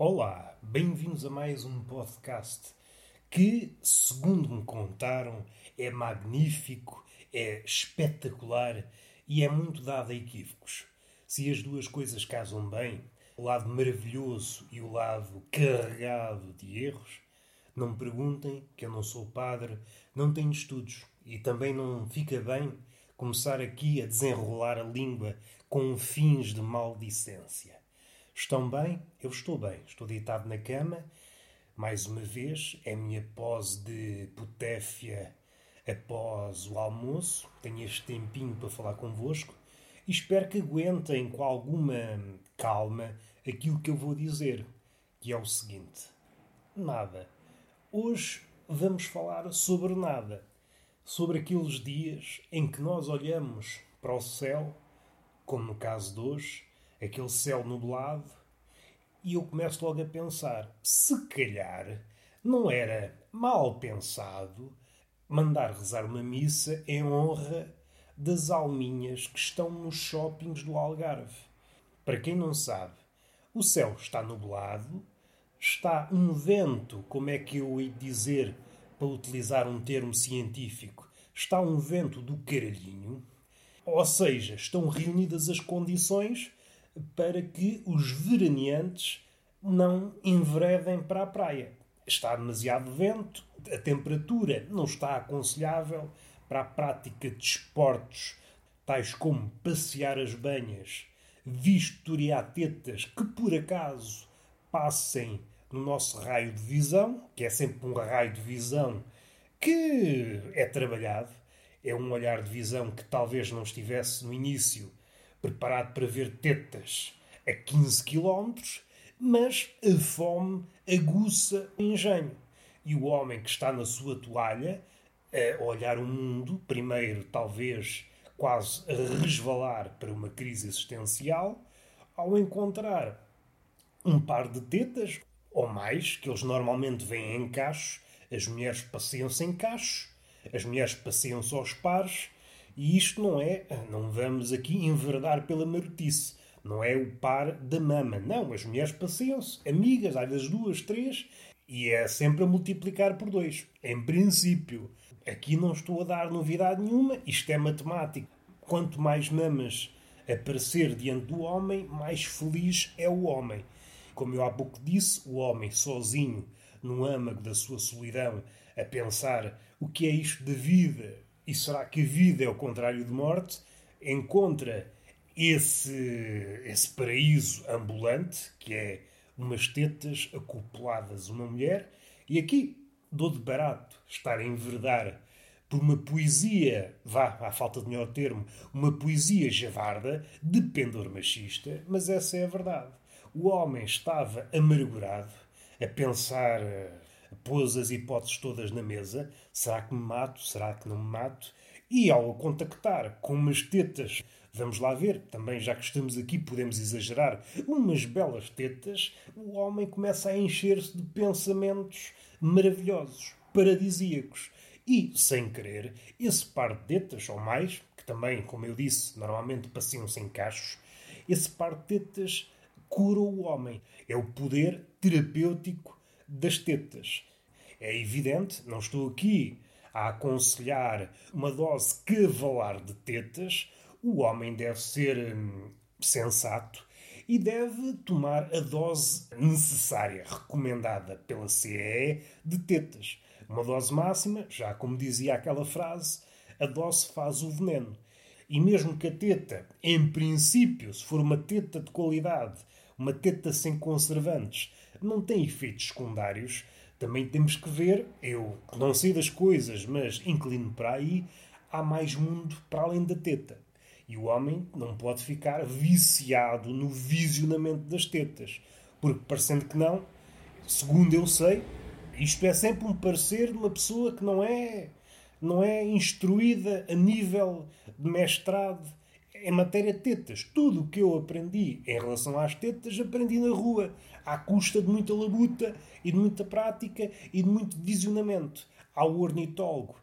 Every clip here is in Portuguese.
Olá, bem-vindos a mais um podcast que, segundo me contaram, é magnífico, é espetacular e é muito dado a equívocos. Se as duas coisas casam bem, o lado maravilhoso e o lado carregado de erros, não me perguntem que eu não sou padre, não tenho estudos e também não fica bem começar aqui a desenrolar a língua com fins de maldicência. Estão bem? Eu estou bem. Estou deitado na cama. Mais uma vez, é a minha pose de putéfia após o almoço. Tenho este tempinho para falar convosco e espero que aguentem com alguma calma aquilo que eu vou dizer, que é o seguinte: nada. Hoje vamos falar sobre nada. Sobre aqueles dias em que nós olhamos para o céu, como no caso de hoje, aquele céu nublado, e eu começo logo a pensar: se calhar não era mal pensado mandar rezar uma missa em honra das alminhas que estão nos shoppings do Algarve. Para quem não sabe, o céu está nublado, está um vento, como é que eu ia dizer para utilizar um termo científico, está um vento do caralhinho, ou seja, estão reunidas as condições para que os veraneantes não enveredem para a praia. Está demasiado vento, a temperatura não está aconselhável para a prática de esportes tais como passear as banhas, vistoriar tetas que por acaso passem no nosso raio de visão, que é sempre um raio de visão que é trabalhado, é um olhar de visão que talvez não estivesse no início preparado para ver tetas a 15 km, mas a fome aguça o engenho. E o homem que está na sua toalha, a olhar o mundo, primeiro talvez quase a resvalar para uma crise existencial, ao encontrar um par de tetas, ou mais, que eles normalmente vêm em cachos, as mulheres passeiam-se em cachos, as mulheres passeiam-se aos pares, e isto não é, não vamos aqui enverdar pela marotice, não é o par da mama. Não, as mulheres passeiam-se, amigas, às vezes duas, três, e é sempre a multiplicar por dois. Em princípio, aqui não estou a dar novidade nenhuma, isto é matemática. Quanto mais mamas aparecer diante do homem, mais feliz é o homem. Como eu há pouco disse, o homem sozinho, no âmago da sua solidão, a pensar o que é isto da vida, e será que vida é o contrário de morte? Encontra esse, esse paraíso ambulante, que é umas tetas acopladas uma mulher, e aqui dou de barato estar a enverdar por uma poesia, vá, à falta de melhor termo, uma poesia javarda de pendor machista, mas essa é a verdade. O homem estava amargurado, a pensar pôs as hipóteses todas na mesa: será que me mato? Será que não me mato? E ao contactar com umas tetas, vamos lá ver, também já que estamos aqui podemos exagerar, umas belas tetas, o homem começa a encher-se de pensamentos maravilhosos, paradisíacos. E, sem querer, esse par de tetas, ou mais, que também, como eu disse, normalmente passeiam-se cachos, esse par de tetas cura o homem. É o poder terapêutico das tetas. É evidente, não estou aqui a aconselhar uma dose cavalar de tetas. O homem deve ser hum, sensato e deve tomar a dose necessária, recomendada pela CEE, de tetas. Uma dose máxima, já como dizia aquela frase, a dose faz o veneno. E mesmo que a teta, em princípio, se for uma teta de qualidade, uma teta sem conservantes, não tem efeitos secundários, também temos que ver, eu não sei das coisas, mas inclino para aí, há mais mundo para além da teta. E o homem não pode ficar viciado no visionamento das tetas. Porque, parecendo que não, segundo eu sei, isto é sempre um parecer de uma pessoa que não é, não é instruída a nível de mestrado em matéria de tetas. Tudo o que eu aprendi em relação às tetas, aprendi na rua, à custa de muita labuta e de muita prática e de muito visionamento. Ao ornitólogo.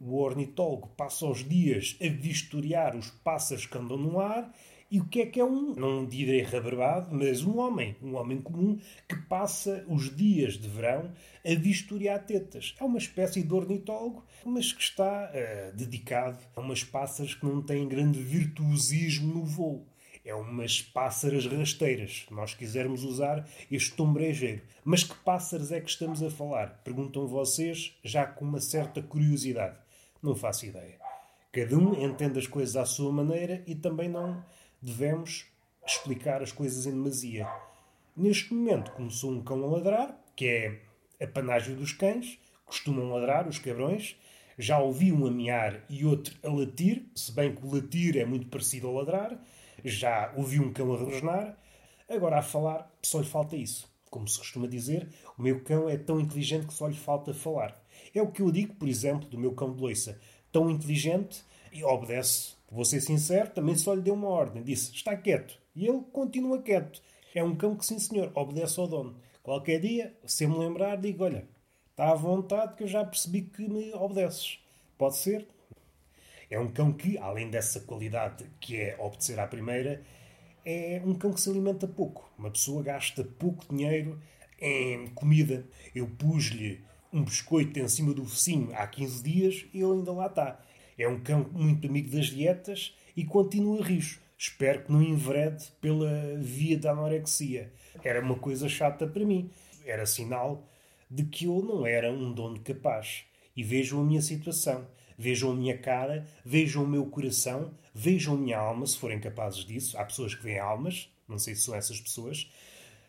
O ornitólogo passa os dias a vistoriar os pássaros que andam no ar E o que é que é um, não direi rabarbado, mas um homem, um homem comum que passa os dias de verão a vistoriar tetas. É uma espécie de ornitólogo, mas que está uh, dedicado a umas pássaras que não têm grande virtuosismo no voo. É umas pássaras rasteiras, se nós quisermos usar este tom brejeiro. Mas que pássaros é que estamos a falar? Perguntam vocês, já com uma certa curiosidade. Não faço ideia. Cada um entende as coisas à sua maneira e também não devemos explicar as coisas em demasia. Neste momento começou um cão a ladrar, que é a panágio dos cães, costumam ladrar os cabrões. Já ouvi um a miar e outro a latir, se bem que o latir é muito parecido ao ladrar. Já ouvi um cão a rosnar. Agora, a falar, só lhe falta isso. Como se costuma dizer, o meu cão é tão inteligente que só lhe falta falar. É o que eu digo, por exemplo, do meu cão de loiça. Tão inteligente e obedece Vou ser sincero, também só lhe deu uma ordem. Disse, está quieto. E ele continua quieto. É um cão que, sim senhor, obedece ao dono. Qualquer dia, se me lembrar, digo, olha, está à vontade que eu já percebi que me obedeces. Pode ser? É um cão que, além dessa qualidade que é obedecer à primeira, é um cão que se alimenta pouco. Uma pessoa gasta pouco dinheiro em comida. Eu pus-lhe um biscoito em cima do focinho há 15 dias e ele ainda lá está. É um cão muito amigo das dietas e continua rijo. Espero que não enverede pela via da anorexia. Era uma coisa chata para mim. Era sinal de que eu não era um dono capaz. E vejam a minha situação. Vejam a minha cara, vejam o meu coração, vejam a minha alma, se forem capazes disso. Há pessoas que veem almas, não sei se são essas pessoas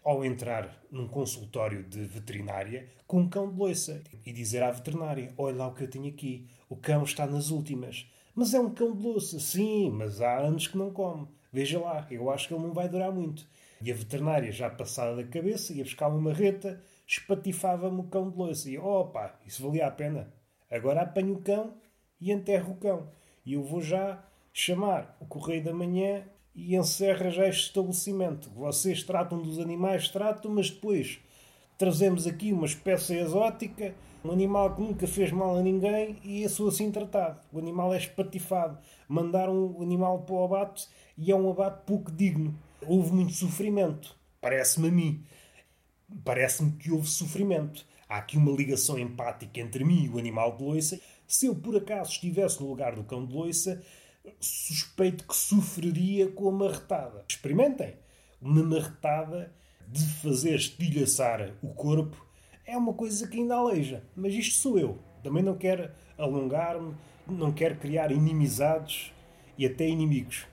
ao entrar num consultório de veterinária com um cão de loiça e dizer à veterinária: Olha lá o que eu tenho aqui, o cão está nas últimas. Mas é um cão de louça, sim, mas há anos que não come. Veja lá, eu acho que ele não vai durar muito. E a veterinária, já passada da cabeça, ia buscar uma marreta, espatifava-me o cão de louça. E, opa, isso valia a pena. Agora apanho o cão e enterro o cão. E eu vou já chamar o Correio da Manhã e encerra já este estabelecimento. Vocês tratam dos animais, tratam, mas depois trazemos aqui uma espécie exótica, um animal que nunca fez mal a ninguém e é só assim tratado. O animal é espatifado. Mandaram o animal para o abate e é um abate pouco digno. Houve muito sofrimento, parece-me a mim. Parece-me que houve sofrimento. Há aqui uma ligação empática entre mim e o animal de loiça. Se eu por acaso estivesse no lugar do cão de loiça, suspeito que sofreria com a marretada. Experimentem. Uma marretada de fazer estilhaçar o corpo é uma coisa que ainda aleija. Mas isto sou eu. Também não quero alongar-me, não quero criar inimizades e até inimigos.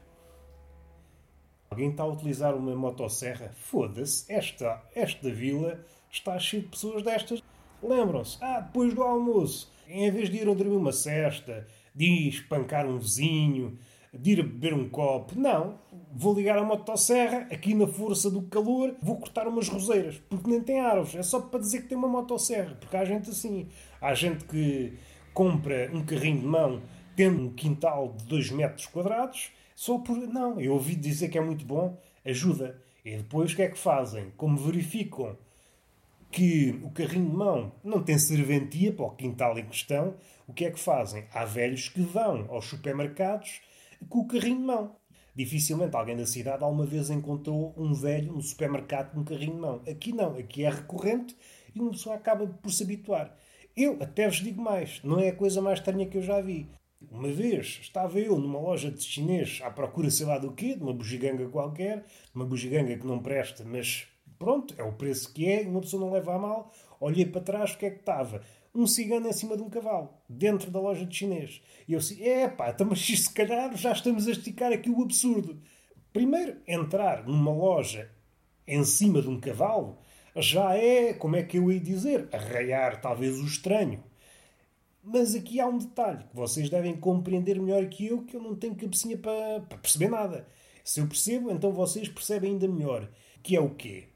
Alguém está a utilizar uma motosserra? Foda-se, esta, esta vila está cheia de pessoas destas. Lembram-se? Ah, depois do almoço, em vez de ir dormir uma cesta, de espancar um vizinho, de ir beber um copo. Não. Vou ligar a motosserra, aqui na força do calor, vou cortar umas roseiras, porque nem tem árvores. É só para dizer que tem uma motosserra, porque há gente assim. Há gente que compra um carrinho de mão tendo um quintal de 2 metros quadrados, só por. Não, eu ouvi dizer que é muito bom, ajuda. E depois o que é que fazem? Como verificam que o carrinho de mão não tem serventia para o quintal em questão, o que é que fazem? Há velhos que vão aos supermercados com o carrinho de mão. Dificilmente alguém da cidade alguma vez encontrou um velho no supermercado com um carrinho de mão. Aqui não, aqui é recorrente e uma pessoa acaba por se habituar. Eu até vos digo mais, não é a coisa mais estranha que eu já vi. Uma vez estava eu numa loja de chinês à procura sei lá do quê, de uma bugiganga qualquer, uma bugiganga que não presta, mas Pronto, é o preço que é, uma pessoa não leva a mal. Olhei para trás, o que é que estava? Um cigano em cima de um cavalo, dentro da loja de chinês. E eu disse: é pá, então, mas se calhar já estamos a esticar aqui o absurdo. Primeiro, entrar numa loja em cima de um cavalo já é, como é que eu ia dizer, arraiar talvez o estranho. Mas aqui há um detalhe que vocês devem compreender melhor que eu, que eu não tenho cabecinha para, para perceber nada. Se eu percebo, então vocês percebem ainda melhor. Que é o quê?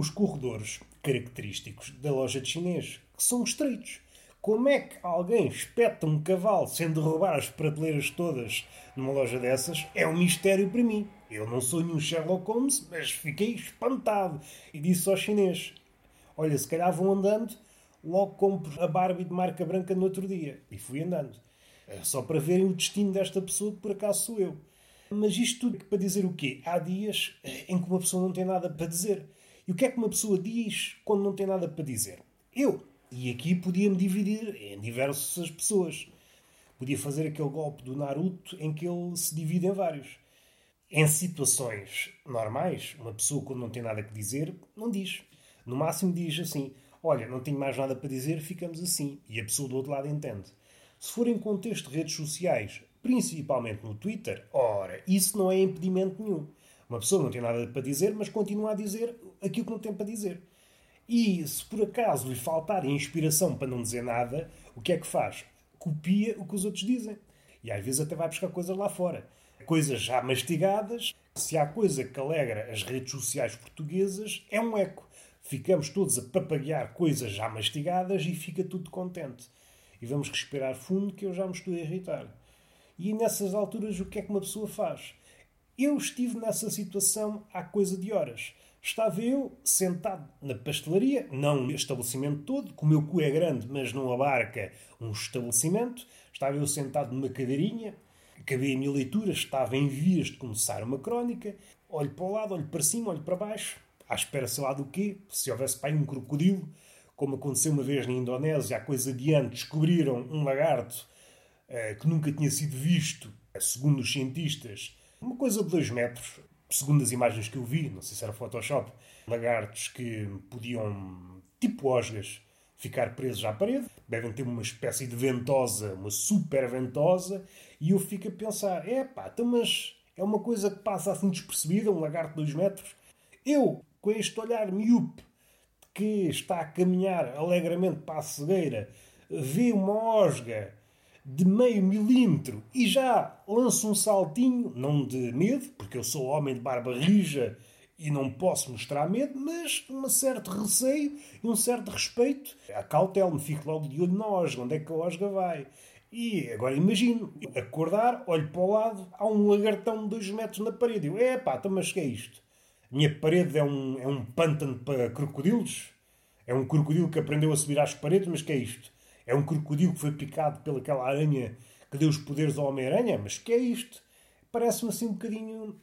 Os corredores característicos da loja de chinês, que são estreitos. Como é que alguém espeta um cavalo sem derrubar as prateleiras todas numa loja dessas? É um mistério para mim. Eu não sou nenhum Sherlock Holmes, mas fiquei espantado e disse ao chinês: Olha, se calhar vão andando, logo compro a Barbie de marca branca no outro dia. E fui andando. É só para verem o destino desta pessoa que por acaso sou eu. Mas isto tudo para dizer o quê? Há dias em que uma pessoa não tem nada para dizer. E o que é que uma pessoa diz quando não tem nada para dizer? Eu. E aqui podia-me dividir em diversas pessoas. Podia fazer aquele golpe do Naruto em que ele se divide em vários. Em situações normais, uma pessoa quando não tem nada que dizer, não diz. No máximo diz assim: Olha, não tenho mais nada para dizer, ficamos assim. E a pessoa do outro lado entende. Se for em contexto de redes sociais, principalmente no Twitter, ora, isso não é impedimento nenhum. Uma pessoa não tem nada para dizer, mas continua a dizer aquilo que não tem para dizer. E se por acaso lhe faltar inspiração para não dizer nada, o que é que faz? Copia o que os outros dizem. E às vezes até vai buscar coisas lá fora coisas já mastigadas. Se há coisa que alegra as redes sociais portuguesas, é um eco. Ficamos todos a papaguear coisas já mastigadas e fica tudo contente. E vamos respirar fundo que eu já me estou a irritar. E nessas alturas, o que é que uma pessoa faz? Eu estive nessa situação há coisa de horas. Estava eu sentado na pastelaria, não no estabelecimento todo, que o meu cu é grande, mas não abarca um estabelecimento. Estava eu sentado numa cadeirinha, acabei a minha leitura, estava em vias de começar uma crónica, olho para o lado, olho para cima, olho para baixo, à espera sei lá do quê, se houvesse para aí um crocodilo, como aconteceu uma vez na Indonésia, há coisa de antes, descobriram um lagarto uh, que nunca tinha sido visto, segundo os cientistas, uma coisa de 2 metros, segundo as imagens que eu vi, não sei se era Photoshop, lagartos que podiam, tipo osgas, ficar presos à parede, devem ter uma espécie de ventosa, uma super ventosa, e eu fico a pensar: é pá, então, mas é uma coisa que passa assim despercebida, um lagarto de 2 metros. Eu, com este olhar miúpe, que está a caminhar alegremente para a cegueira, vê uma osga de meio milímetro e já lança um saltinho, não de medo, porque eu sou homem de barba rija e não posso mostrar medo, mas um certo receio e um certo respeito. A cautela, me fico logo de olho na osga, onde é que a osga vai. E agora imagino, acordar, olho para o lado, há um lagartão de 2 metros na parede. Eu, é pá, então, mas que é isto? Minha parede é um, é um pântano para crocodilos? É um crocodilo que aprendeu a subir às paredes, mas que é isto? É um crocodilo que foi picado pelaquela aranha que deu os poderes ao Homem-Aranha? Mas que é isto? Parece-me assim um bocadinho.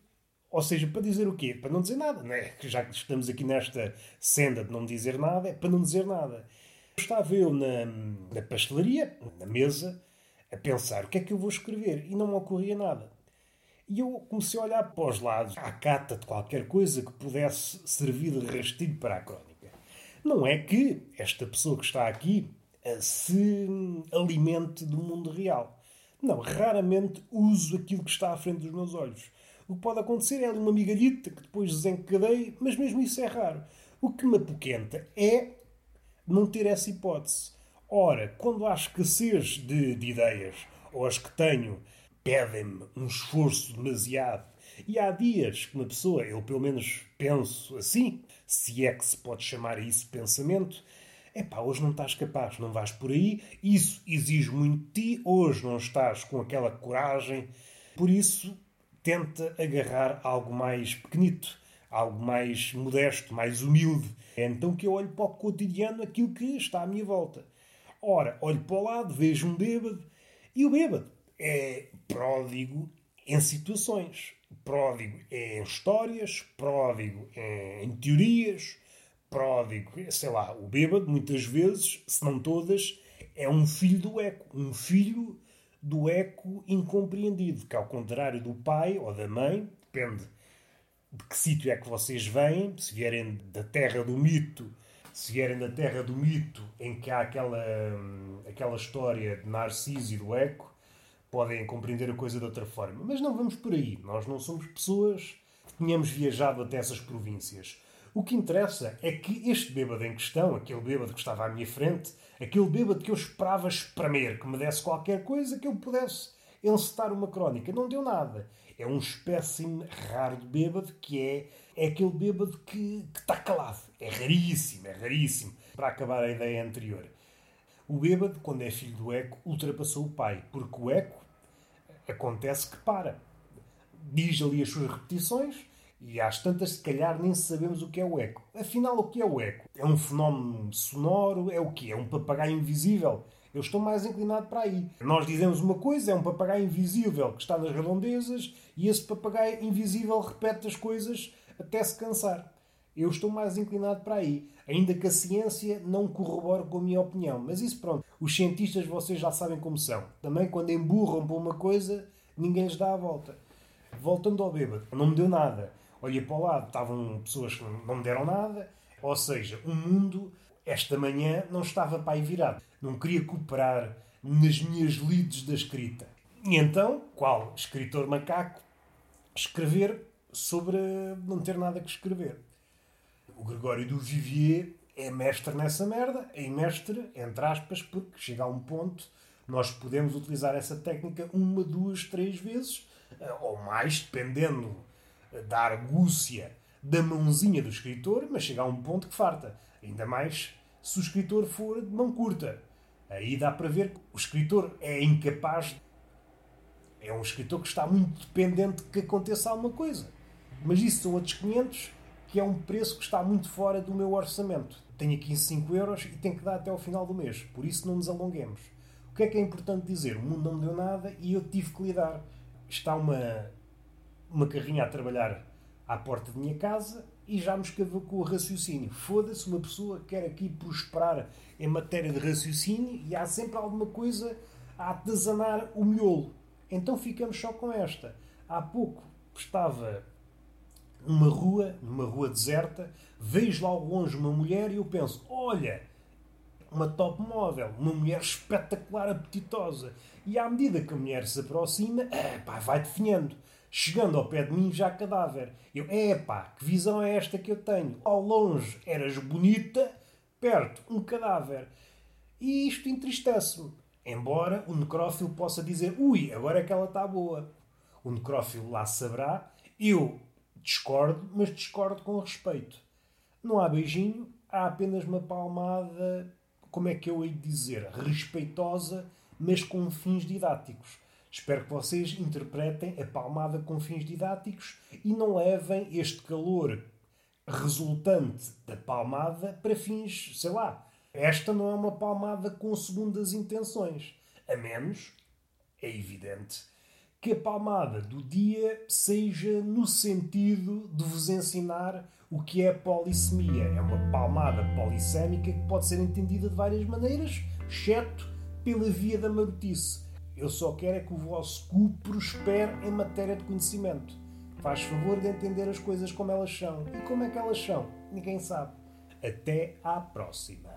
Ou seja, para dizer o quê? Para não dizer nada, não é? Já que estamos aqui nesta senda de não dizer nada, é para não dizer nada. Estava eu na, na pastelaria, na mesa, a pensar o que é que eu vou escrever e não me ocorria nada. E eu comecei a olhar para os lados, à cata de qualquer coisa que pudesse servir de rastilho para a crónica. Não é que esta pessoa que está aqui se alimente do mundo real. Não, raramente uso aquilo que está à frente dos meus olhos. O que pode acontecer é uma migalhita que depois desencadeie, mas mesmo isso é raro. O que me apoquenta é não ter essa hipótese. Ora, quando há escassez de, de ideias, ou as que tenho pedem-me um esforço demasiado, e há dias que uma pessoa, eu pelo menos penso assim, se é que se pode chamar isso pensamento, é pá, hoje não estás capaz, não vais por aí, isso exige muito de ti, hoje não estás com aquela coragem, por isso tenta agarrar algo mais pequenito, algo mais modesto, mais humilde. É então que eu olho para o cotidiano, aquilo que está à minha volta. Ora, olho para o lado, vejo um bêbado, e o bêbado é pródigo em situações. Pródigo em histórias, pródigo em teorias, pródigo, sei lá, o bêbado, muitas vezes, se não todas, é um filho do eco. Um filho do eco incompreendido, que ao contrário do pai ou da mãe, depende de que sítio é que vocês vêm, se vierem da terra do mito se vierem da terra do mito, em que há aquela, hum, aquela história de Narciso e do Eco, podem compreender a coisa de outra forma. Mas não vamos por aí. Nós não somos pessoas que tenhamos viajado até essas províncias. O que interessa é que este bêbado em questão, aquele bêbado que estava à minha frente, aquele bêbado que eu esperava espremer, que me desse qualquer coisa que eu pudesse encetar uma crónica, não deu nada. É um espécime raro de bêbado que é, é aquele bêbado que, está calado. É raríssimo, é raríssimo. Para acabar a ideia anterior. O bêbado, quando é filho do eco, ultrapassou o pai, porque o eco acontece que para. Diz ali as suas repetições e às tantas, se calhar, nem sabemos o que é o eco. Afinal, o que é o eco? É um fenómeno sonoro? É o quê? É um papagaio invisível? Eu estou mais inclinado para aí. Nós dizemos uma coisa, é um papagaio invisível que está nas redondezas e esse papagaio invisível repete as coisas até se cansar. Eu estou mais inclinado para aí. Ainda que a ciência não corrobore com a minha opinião. Mas isso pronto. Os cientistas vocês já sabem como são. Também quando emburram para uma coisa, ninguém lhes dá a volta. Voltando ao bêbado. Não me deu nada. Olhei para o lado, estavam pessoas que não me deram nada. Ou seja, o mundo, esta manhã, não estava para aí virado. Não queria cooperar nas minhas lides da escrita. E então, qual escritor macaco, escrever sobre não ter nada que escrever. O Gregório do Vivier é mestre nessa merda, é mestre, entre aspas, porque chega a um ponto nós podemos utilizar essa técnica uma, duas, três vezes, eh, ou mais, dependendo da argúcia da mãozinha do escritor, mas chega a um ponto que farta. Ainda mais se o escritor for de mão curta. Aí dá para ver que o escritor é incapaz. É um escritor que está muito dependente de que aconteça alguma coisa. Mas isso são outros 500, que é um preço que está muito fora do meu orçamento. Tenho aqui 5 euros e tenho que dar até ao final do mês. Por isso não nos alonguemos. O que é que é importante dizer? O mundo não me deu nada e eu tive que lidar. Está uma, uma carrinha a trabalhar à porta da minha casa e já me escavou com o raciocínio. Foda-se, uma pessoa quer aqui prosperar em matéria de raciocínio e há sempre alguma coisa a atazanar o miolo. Então ficamos só com esta. Há pouco estava numa rua, numa rua deserta, vejo lá ao longe uma mulher e eu penso: olha, uma top móvel, uma mulher espetacular, apetitosa. E à medida que a mulher se aproxima, é, vai definhando. Chegando ao pé de mim, já cadáver. Eu, é pá, que visão é esta que eu tenho? Ao longe eras bonita, perto um cadáver. E isto entristece-me. Embora o necrófilo possa dizer, ui, agora é que ela está boa. O necrófilo lá saberá. Eu discordo, mas discordo com respeito. Não há beijinho, há apenas uma palmada, como é que eu hei de dizer, respeitosa, mas com fins didáticos. Espero que vocês interpretem a palmada com fins didáticos e não levem este calor resultante da palmada para fins, sei lá. Esta não é uma palmada com segundas intenções. A menos, é evidente, que a palmada do dia seja no sentido de vos ensinar o que é polissemia. É uma palmada polissémica que pode ser entendida de várias maneiras, exceto pela via da marotice. Eu só quero é que o vosso cu prospere em matéria de conhecimento. Faz favor de entender as coisas como elas são. E como é que elas são? Ninguém sabe. Até à próxima.